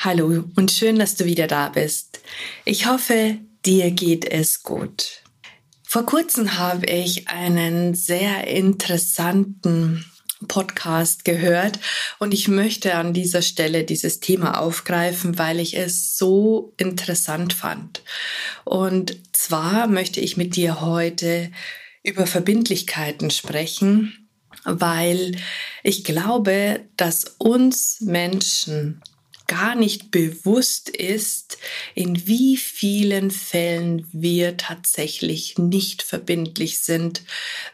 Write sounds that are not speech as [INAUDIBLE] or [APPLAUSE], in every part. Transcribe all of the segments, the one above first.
Hallo und schön, dass du wieder da bist. Ich hoffe, dir geht es gut. Vor kurzem habe ich einen sehr interessanten Podcast gehört und ich möchte an dieser Stelle dieses Thema aufgreifen, weil ich es so interessant fand. Und zwar möchte ich mit dir heute über Verbindlichkeiten sprechen, weil ich glaube, dass uns Menschen gar nicht bewusst ist, in wie vielen Fällen wir tatsächlich nicht verbindlich sind,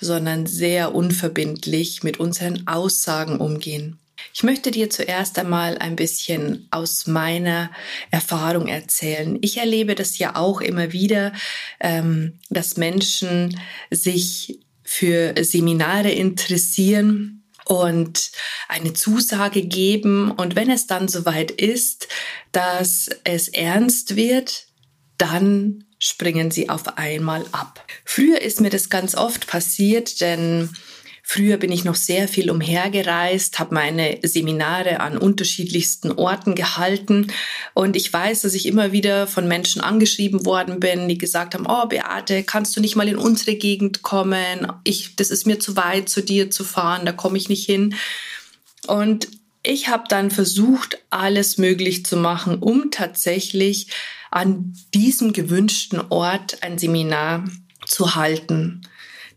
sondern sehr unverbindlich mit unseren Aussagen umgehen. Ich möchte dir zuerst einmal ein bisschen aus meiner Erfahrung erzählen. Ich erlebe das ja auch immer wieder, ähm, dass Menschen sich für Seminare interessieren und eine Zusage geben. Und wenn es dann soweit ist, dass es ernst wird, dann springen sie auf einmal ab. Früher ist mir das ganz oft passiert, denn Früher bin ich noch sehr viel umhergereist, habe meine Seminare an unterschiedlichsten Orten gehalten und ich weiß, dass ich immer wieder von Menschen angeschrieben worden bin, die gesagt haben, oh Beate, kannst du nicht mal in unsere Gegend kommen? Ich, das ist mir zu weit, zu dir zu fahren, da komme ich nicht hin. Und ich habe dann versucht, alles möglich zu machen, um tatsächlich an diesem gewünschten Ort ein Seminar zu halten.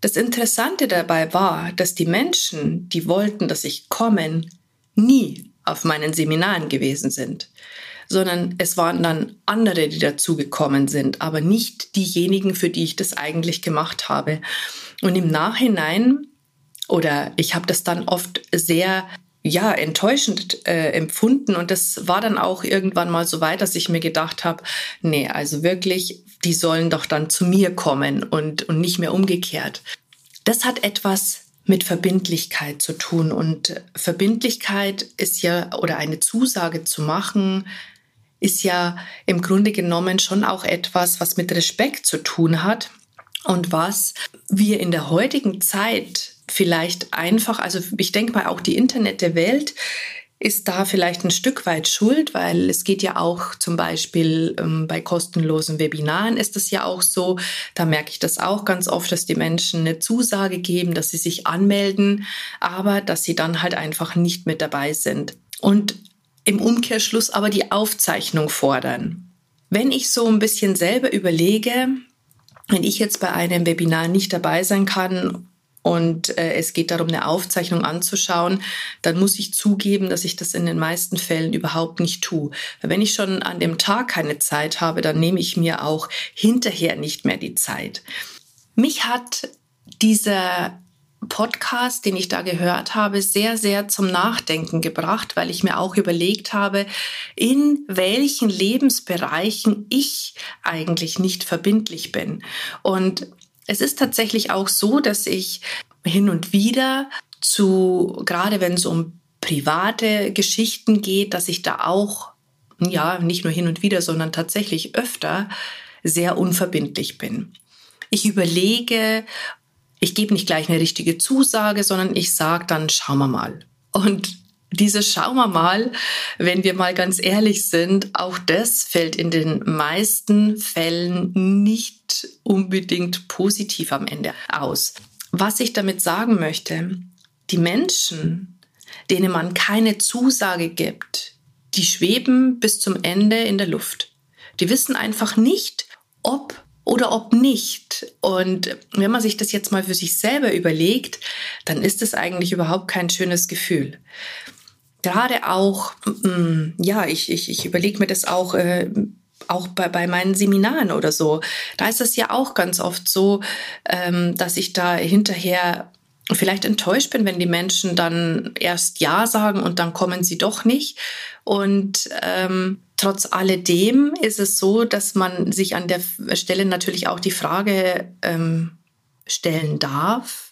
Das Interessante dabei war, dass die Menschen, die wollten, dass ich kommen, nie auf meinen Seminaren gewesen sind, sondern es waren dann andere, die dazugekommen sind, aber nicht diejenigen, für die ich das eigentlich gemacht habe. Und im Nachhinein, oder ich habe das dann oft sehr ja, enttäuschend äh, empfunden. Und das war dann auch irgendwann mal so weit, dass ich mir gedacht habe, nee, also wirklich, die sollen doch dann zu mir kommen und, und nicht mehr umgekehrt. Das hat etwas mit Verbindlichkeit zu tun. Und Verbindlichkeit ist ja, oder eine Zusage zu machen, ist ja im Grunde genommen schon auch etwas, was mit Respekt zu tun hat und was wir in der heutigen Zeit vielleicht einfach, also ich denke mal auch die Internet der Welt ist da vielleicht ein Stück weit schuld, weil es geht ja auch zum Beispiel ähm, bei kostenlosen Webinaren ist es ja auch so, da merke ich das auch ganz oft, dass die Menschen eine Zusage geben, dass sie sich anmelden, aber dass sie dann halt einfach nicht mit dabei sind. Und im Umkehrschluss aber die Aufzeichnung fordern. Wenn ich so ein bisschen selber überlege, wenn ich jetzt bei einem Webinar nicht dabei sein kann und äh, es geht darum, eine Aufzeichnung anzuschauen, dann muss ich zugeben, dass ich das in den meisten Fällen überhaupt nicht tue. Wenn ich schon an dem Tag keine Zeit habe, dann nehme ich mir auch hinterher nicht mehr die Zeit. Mich hat dieser Podcast, den ich da gehört habe, sehr, sehr zum Nachdenken gebracht, weil ich mir auch überlegt habe, in welchen Lebensbereichen ich eigentlich nicht verbindlich bin. Und es ist tatsächlich auch so, dass ich hin und wieder zu, gerade wenn es um private Geschichten geht, dass ich da auch, ja, nicht nur hin und wieder, sondern tatsächlich öfter sehr unverbindlich bin. Ich überlege, ich gebe nicht gleich eine richtige Zusage, sondern ich sage dann, schauen wir mal. Und dieses Schauen wir mal, wenn wir mal ganz ehrlich sind, auch das fällt in den meisten Fällen nicht unbedingt positiv am Ende aus. Was ich damit sagen möchte, die Menschen, denen man keine Zusage gibt, die schweben bis zum Ende in der Luft. Die wissen einfach nicht, ob oder ob nicht. Und wenn man sich das jetzt mal für sich selber überlegt, dann ist es eigentlich überhaupt kein schönes Gefühl gerade auch, mm, ja, ich, ich, ich überlege mir das auch, äh, auch bei, bei meinen Seminaren oder so. Da ist es ja auch ganz oft so, ähm, dass ich da hinterher vielleicht enttäuscht bin, wenn die Menschen dann erst Ja sagen und dann kommen sie doch nicht. Und ähm, trotz alledem ist es so, dass man sich an der Stelle natürlich auch die Frage ähm, stellen darf,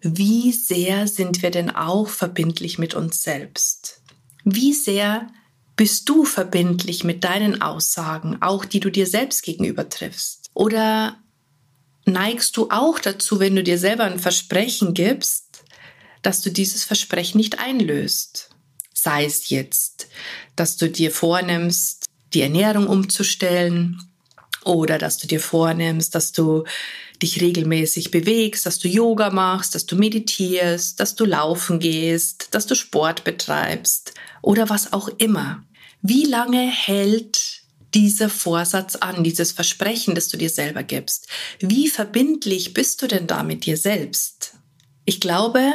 wie sehr sind wir denn auch verbindlich mit uns selbst? Wie sehr bist du verbindlich mit deinen Aussagen, auch die du dir selbst gegenüber triffst? Oder neigst du auch dazu, wenn du dir selber ein Versprechen gibst, dass du dieses Versprechen nicht einlöst? Sei es jetzt, dass du dir vornimmst, die Ernährung umzustellen oder dass du dir vornimmst, dass du dich regelmäßig bewegst, dass du Yoga machst, dass du meditierst, dass du laufen gehst, dass du Sport betreibst oder was auch immer. Wie lange hält dieser Vorsatz an, dieses Versprechen, das du dir selber gibst? Wie verbindlich bist du denn da mit dir selbst? Ich glaube,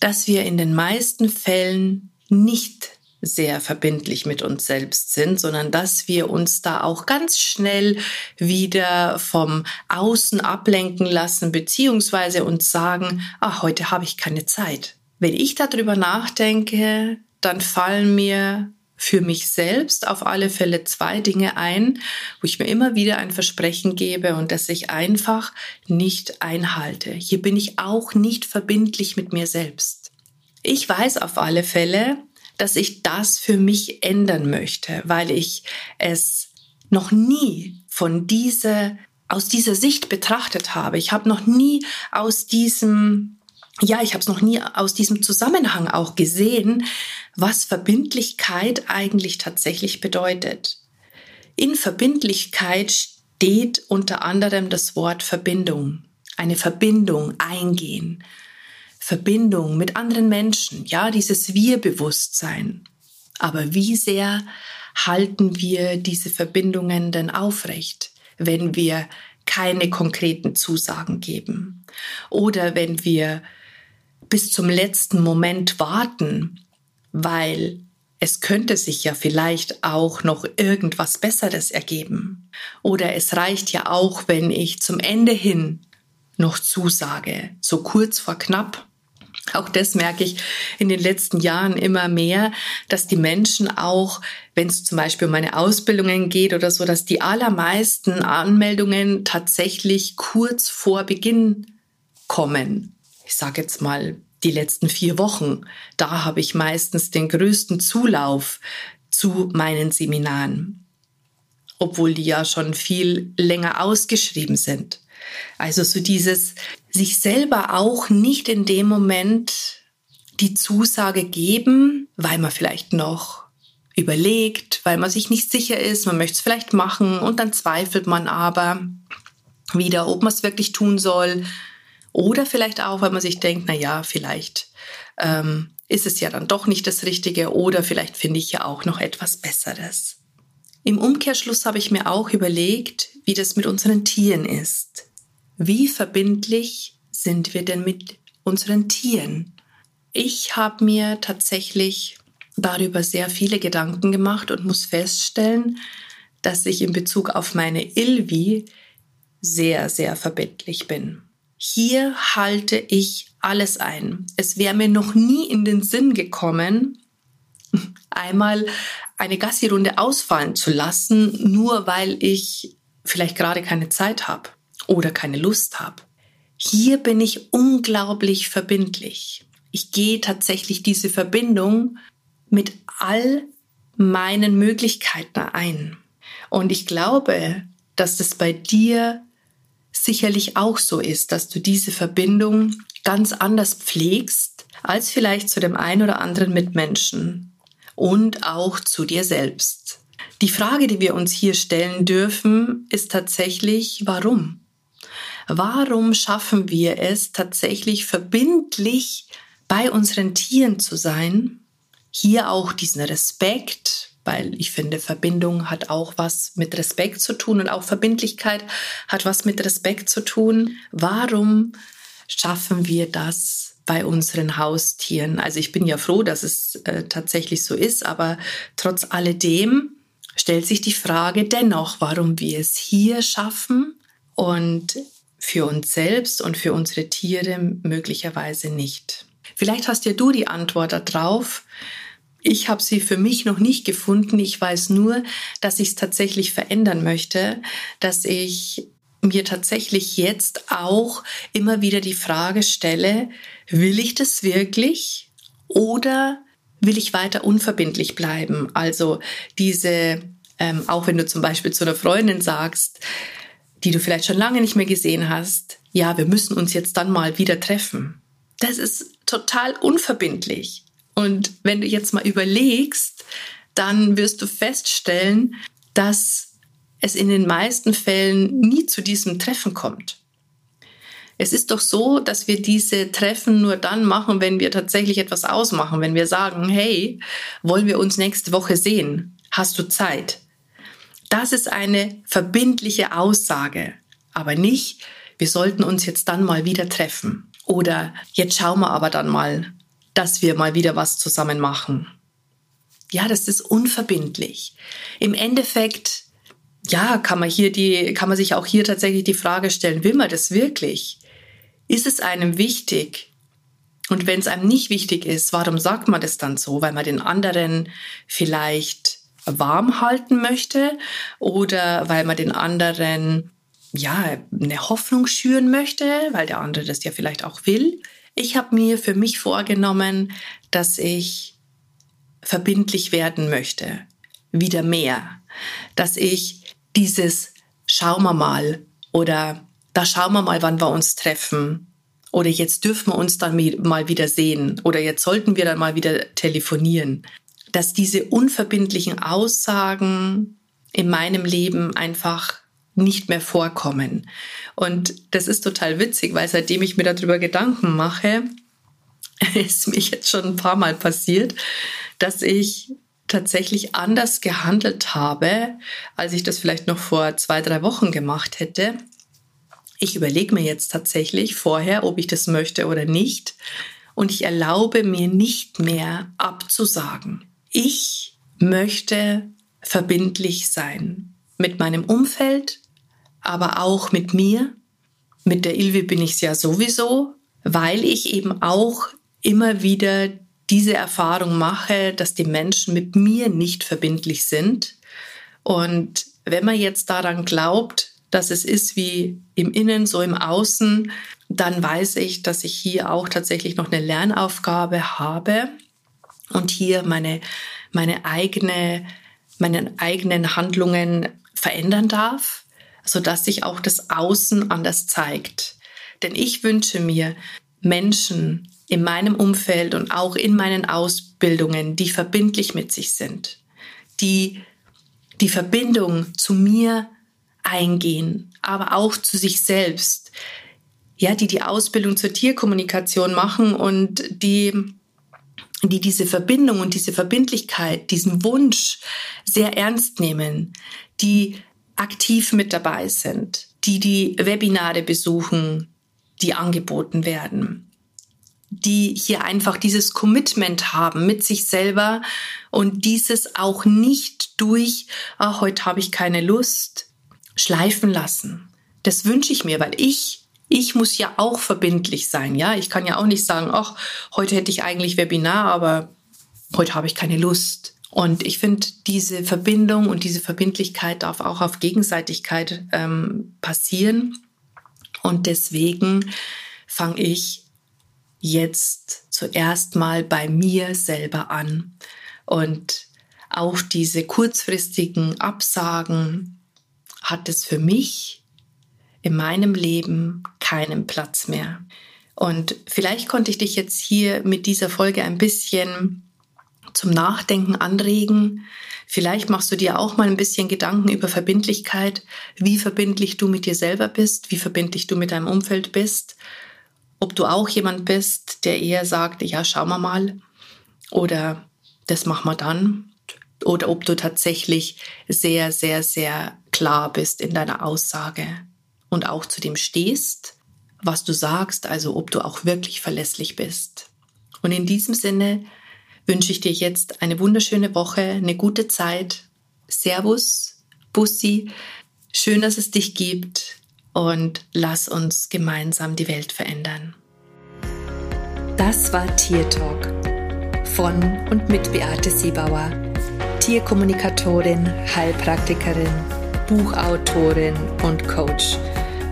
dass wir in den meisten Fällen nicht sehr verbindlich mit uns selbst sind, sondern dass wir uns da auch ganz schnell wieder vom Außen ablenken lassen, beziehungsweise uns sagen, ach, heute habe ich keine Zeit. Wenn ich darüber nachdenke, dann fallen mir für mich selbst auf alle Fälle zwei Dinge ein, wo ich mir immer wieder ein Versprechen gebe und das ich einfach nicht einhalte. Hier bin ich auch nicht verbindlich mit mir selbst. Ich weiß auf alle Fälle, dass ich das für mich ändern möchte, weil ich es noch nie von dieser aus dieser Sicht betrachtet habe. Ich habe noch nie aus diesem ja, ich habe es noch nie aus diesem Zusammenhang auch gesehen, was Verbindlichkeit eigentlich tatsächlich bedeutet. In Verbindlichkeit steht unter anderem das Wort Verbindung. Eine Verbindung eingehen. Verbindung mit anderen Menschen. Ja, dieses Wir-Bewusstsein. Aber wie sehr halten wir diese Verbindungen denn aufrecht, wenn wir keine konkreten Zusagen geben? Oder wenn wir bis zum letzten Moment warten, weil es könnte sich ja vielleicht auch noch irgendwas Besseres ergeben. Oder es reicht ja auch, wenn ich zum Ende hin noch zusage, so kurz vor knapp. [LAUGHS] Auch das merke ich in den letzten Jahren immer mehr, dass die Menschen auch, wenn es zum Beispiel um meine Ausbildungen geht oder so, dass die allermeisten Anmeldungen tatsächlich kurz vor Beginn kommen ich sage jetzt mal, die letzten vier Wochen. Da habe ich meistens den größten Zulauf zu meinen Seminaren, obwohl die ja schon viel länger ausgeschrieben sind. Also so dieses sich selber auch nicht in dem Moment die Zusage geben, weil man vielleicht noch überlegt, weil man sich nicht sicher ist, man möchte es vielleicht machen und dann zweifelt man aber wieder, ob man es wirklich tun soll oder vielleicht auch, weil man sich denkt, na ja, vielleicht ähm, ist es ja dann doch nicht das Richtige oder vielleicht finde ich ja auch noch etwas Besseres. Im Umkehrschluss habe ich mir auch überlegt, wie das mit unseren Tieren ist. Wie verbindlich sind wir denn mit unseren Tieren? Ich habe mir tatsächlich darüber sehr viele Gedanken gemacht und muss feststellen, dass ich in Bezug auf meine Ilvi sehr, sehr verbindlich bin hier halte ich alles ein. Es wäre mir noch nie in den Sinn gekommen, [LAUGHS] einmal eine Gassi-Runde ausfallen zu lassen, nur weil ich vielleicht gerade keine Zeit habe oder keine Lust habe. Hier bin ich unglaublich verbindlich. Ich gehe tatsächlich diese Verbindung mit all meinen Möglichkeiten ein. Und ich glaube, dass das bei dir sicherlich auch so ist, dass du diese Verbindung ganz anders pflegst als vielleicht zu dem einen oder anderen Mitmenschen und auch zu dir selbst. Die Frage, die wir uns hier stellen dürfen, ist tatsächlich, warum? Warum schaffen wir es tatsächlich verbindlich bei unseren Tieren zu sein? Hier auch diesen Respekt weil ich finde, Verbindung hat auch was mit Respekt zu tun und auch Verbindlichkeit hat was mit Respekt zu tun. Warum schaffen wir das bei unseren Haustieren? Also ich bin ja froh, dass es äh, tatsächlich so ist, aber trotz alledem stellt sich die Frage dennoch, warum wir es hier schaffen und für uns selbst und für unsere Tiere möglicherweise nicht. Vielleicht hast ja du die Antwort darauf ich habe sie für mich noch nicht gefunden. Ich weiß nur, dass ich es tatsächlich verändern möchte, dass ich mir tatsächlich jetzt auch immer wieder die Frage stelle, will ich das wirklich oder will ich weiter unverbindlich bleiben? Also diese, ähm, auch wenn du zum Beispiel zu einer Freundin sagst, die du vielleicht schon lange nicht mehr gesehen hast, ja, wir müssen uns jetzt dann mal wieder treffen. Das ist total unverbindlich. Und wenn du jetzt mal überlegst, dann wirst du feststellen, dass es in den meisten Fällen nie zu diesem Treffen kommt. Es ist doch so, dass wir diese Treffen nur dann machen, wenn wir tatsächlich etwas ausmachen, wenn wir sagen, hey, wollen wir uns nächste Woche sehen? Hast du Zeit? Das ist eine verbindliche Aussage, aber nicht, wir sollten uns jetzt dann mal wieder treffen. Oder jetzt schauen wir aber dann mal, dass wir mal wieder was zusammen machen. Ja, das ist unverbindlich. Im Endeffekt ja, kann man hier die, kann man sich auch hier tatsächlich die Frage stellen, will man das wirklich? Ist es einem wichtig? Und wenn es einem nicht wichtig ist, warum sagt man das dann so? Weil man den anderen vielleicht warm halten möchte oder weil man den anderen ja eine Hoffnung schüren möchte, weil der andere das ja vielleicht auch will. Ich habe mir für mich vorgenommen, dass ich verbindlich werden möchte, wieder mehr, dass ich dieses schauen wir mal oder da schauen wir mal, wann wir uns treffen oder jetzt dürfen wir uns dann mal wieder sehen oder jetzt sollten wir dann mal wieder telefonieren, dass diese unverbindlichen Aussagen in meinem Leben einfach nicht mehr vorkommen. Und das ist total witzig, weil seitdem ich mir darüber Gedanken mache, [LAUGHS] ist mir jetzt schon ein paar Mal passiert, dass ich tatsächlich anders gehandelt habe, als ich das vielleicht noch vor zwei, drei Wochen gemacht hätte. Ich überlege mir jetzt tatsächlich vorher, ob ich das möchte oder nicht. Und ich erlaube mir nicht mehr abzusagen. Ich möchte verbindlich sein. Mit meinem Umfeld, aber auch mit mir. Mit der Ilvi bin ich es ja sowieso, weil ich eben auch immer wieder diese Erfahrung mache, dass die Menschen mit mir nicht verbindlich sind. Und wenn man jetzt daran glaubt, dass es ist wie im Innen, so im Außen, dann weiß ich, dass ich hier auch tatsächlich noch eine Lernaufgabe habe und hier meine, meine eigene, meine eigenen Handlungen verändern darf, sodass sich auch das Außen anders zeigt. Denn ich wünsche mir Menschen, in meinem Umfeld und auch in meinen Ausbildungen, die verbindlich mit sich sind, die die Verbindung zu mir eingehen, aber auch zu sich selbst, ja, die die Ausbildung zur Tierkommunikation machen und die die diese Verbindung und diese Verbindlichkeit, diesen Wunsch sehr ernst nehmen, die aktiv mit dabei sind, die die Webinare besuchen, die angeboten werden, die hier einfach dieses Commitment haben mit sich selber und dieses auch nicht durch, ach, heute habe ich keine Lust, schleifen lassen. Das wünsche ich mir, weil ich, ich muss ja auch verbindlich sein, ja. Ich kann ja auch nicht sagen, ach, heute hätte ich eigentlich Webinar, aber heute habe ich keine Lust. Und ich finde, diese Verbindung und diese Verbindlichkeit darf auch auf Gegenseitigkeit ähm, passieren. Und deswegen fange ich jetzt zuerst mal bei mir selber an. Und auch diese kurzfristigen Absagen hat es für mich in meinem Leben keinen Platz mehr. Und vielleicht konnte ich dich jetzt hier mit dieser Folge ein bisschen zum Nachdenken anregen. Vielleicht machst du dir auch mal ein bisschen Gedanken über Verbindlichkeit, wie verbindlich du mit dir selber bist, wie verbindlich du mit deinem Umfeld bist ob du auch jemand bist, der eher sagt, ja, schauen wir mal oder das machen wir dann oder ob du tatsächlich sehr, sehr, sehr klar bist in deiner Aussage und auch zu dem stehst, was du sagst, also ob du auch wirklich verlässlich bist. Und in diesem Sinne wünsche ich dir jetzt eine wunderschöne Woche, eine gute Zeit. Servus, Bussi, schön, dass es dich gibt und lass uns gemeinsam die Welt verändern. Das war Tier Talk von und mit Beate Siebauer, Tierkommunikatorin, Heilpraktikerin, Buchautorin und Coach.